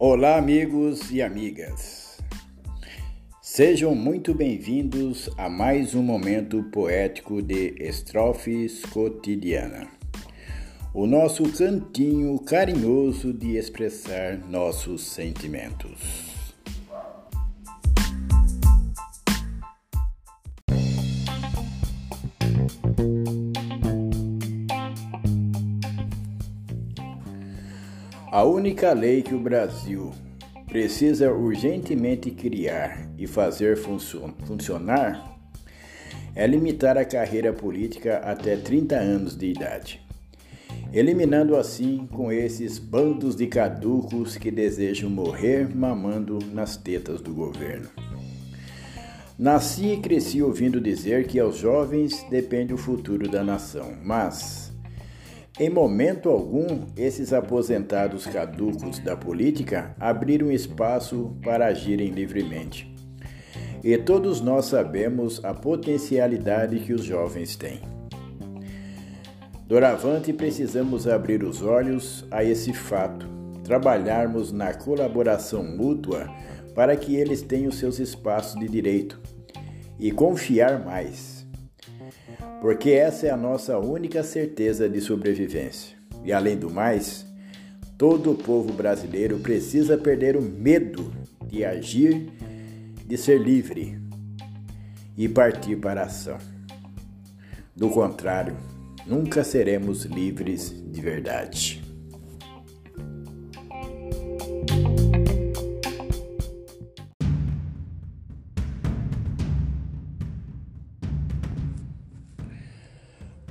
Olá, amigos e amigas. Sejam muito bem-vindos a mais um momento poético de Estrofes Cotidiana. O nosso cantinho carinhoso de expressar nossos sentimentos. A única lei que o Brasil precisa urgentemente criar e fazer funcionar é limitar a carreira política até 30 anos de idade, eliminando assim com esses bandos de caducos que desejam morrer mamando nas tetas do governo. Nasci e cresci ouvindo dizer que aos jovens depende o futuro da nação, mas em momento algum, esses aposentados caducos da política abriram espaço para agirem livremente. E todos nós sabemos a potencialidade que os jovens têm. Doravante, precisamos abrir os olhos a esse fato, trabalharmos na colaboração mútua para que eles tenham seus espaços de direito e confiar mais porque essa é a nossa única certeza de sobrevivência. E além do mais, todo o povo brasileiro precisa perder o medo de agir, de ser livre e partir para a ação. Do contrário, nunca seremos livres de verdade.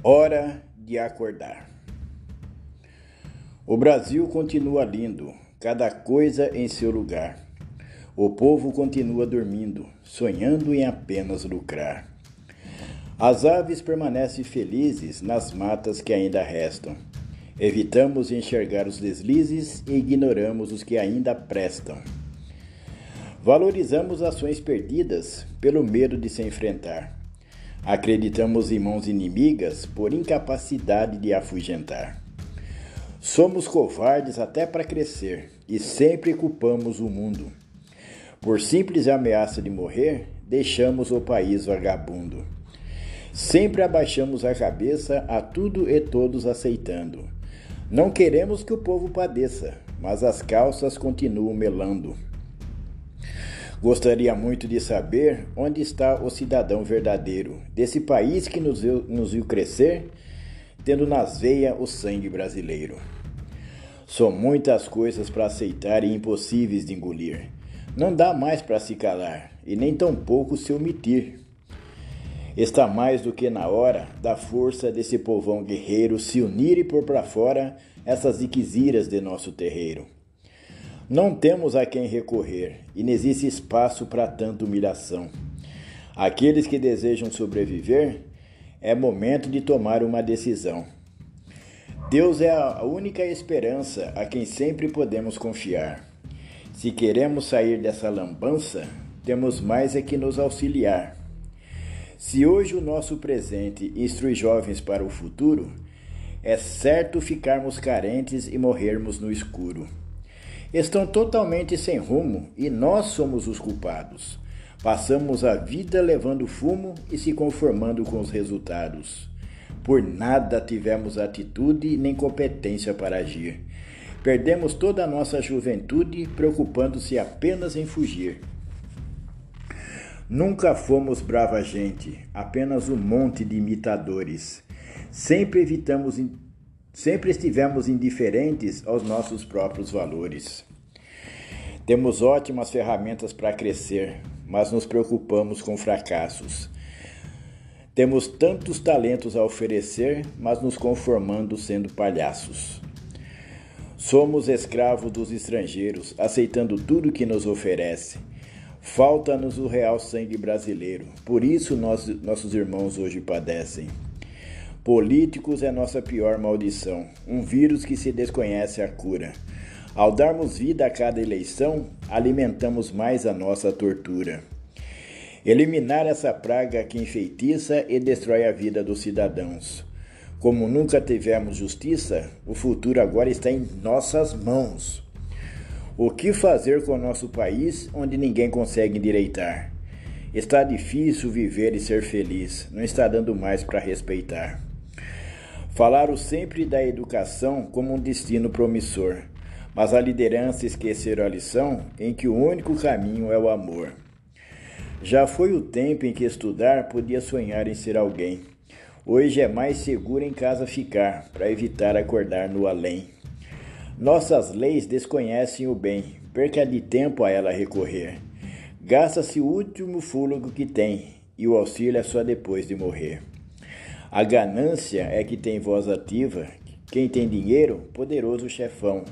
Hora de acordar. O Brasil continua lindo, cada coisa em seu lugar. O povo continua dormindo, sonhando em apenas lucrar. As aves permanecem felizes nas matas que ainda restam. Evitamos enxergar os deslizes e ignoramos os que ainda prestam. Valorizamos ações perdidas pelo medo de se enfrentar. Acreditamos em mãos inimigas por incapacidade de afugentar. Somos covardes até para crescer e sempre culpamos o mundo. Por simples ameaça de morrer, deixamos o país vagabundo. Sempre abaixamos a cabeça a tudo e todos aceitando. Não queremos que o povo padeça, mas as calças continuam melando. Gostaria muito de saber onde está o cidadão verdadeiro desse país que nos viu, nos viu crescer, tendo nas veias o sangue brasileiro. São muitas coisas para aceitar e impossíveis de engolir. Não dá mais para se calar e nem tampouco se omitir. Está mais do que na hora da força desse povão guerreiro se unir e pôr para fora essas iquisiras de nosso terreiro. Não temos a quem recorrer e não existe espaço para tanta humilhação. Aqueles que desejam sobreviver, é momento de tomar uma decisão. Deus é a única esperança a quem sempre podemos confiar. Se queremos sair dessa lambança, temos mais é que nos auxiliar. Se hoje o nosso presente instrui jovens para o futuro, é certo ficarmos carentes e morrermos no escuro estão totalmente sem rumo e nós somos os culpados. Passamos a vida levando fumo e se conformando com os resultados. Por nada tivemos atitude nem competência para agir. Perdemos toda a nossa juventude preocupando-se apenas em fugir. Nunca fomos brava gente, apenas um monte de imitadores. Sempre evitamos Sempre estivemos indiferentes aos nossos próprios valores. Temos ótimas ferramentas para crescer, mas nos preocupamos com fracassos. Temos tantos talentos a oferecer, mas nos conformando sendo palhaços. Somos escravos dos estrangeiros, aceitando tudo que nos oferece. Falta-nos o real sangue brasileiro, por isso nós, nossos irmãos hoje padecem. Políticos é nossa pior maldição, um vírus que se desconhece a cura. Ao darmos vida a cada eleição, alimentamos mais a nossa tortura. Eliminar essa praga que enfeitiça e destrói a vida dos cidadãos. Como nunca tivemos justiça, o futuro agora está em nossas mãos. O que fazer com o nosso país onde ninguém consegue endireitar? Está difícil viver e ser feliz, não está dando mais para respeitar. Falaram sempre da educação como um destino promissor, mas a liderança esqueceram a lição em que o único caminho é o amor. Já foi o tempo em que estudar podia sonhar em ser alguém. Hoje é mais seguro em casa ficar, para evitar acordar no além. Nossas leis desconhecem o bem, perca de tempo a ela recorrer. Gasta-se o último fôlego que tem, e o auxílio é só depois de morrer. A ganância é que tem voz ativa, quem tem dinheiro, poderoso chefão.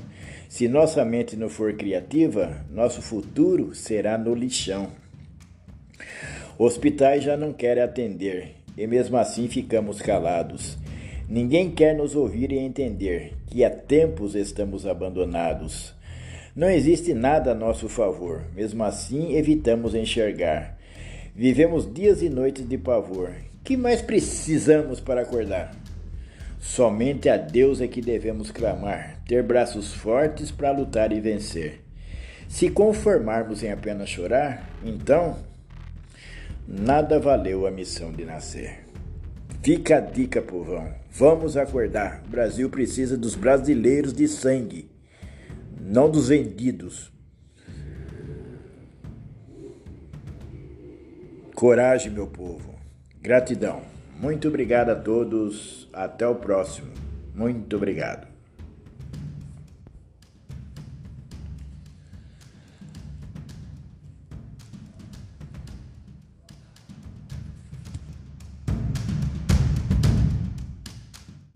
Se nossa mente não for criativa, nosso futuro será no lixão. Hospitais já não querem atender, e mesmo assim ficamos calados. Ninguém quer nos ouvir e entender que há tempos estamos abandonados. Não existe nada a nosso favor, mesmo assim evitamos enxergar. Vivemos dias e noites de pavor. Que mais precisamos para acordar? Somente a Deus é que devemos clamar, ter braços fortes para lutar e vencer. Se conformarmos em apenas chorar, então nada valeu a missão de nascer. Fica a dica, povão. Vamos acordar. O Brasil precisa dos brasileiros de sangue, não dos vendidos. Coragem, meu povo. Gratidão. Muito obrigado a todos. Até o próximo. Muito obrigado.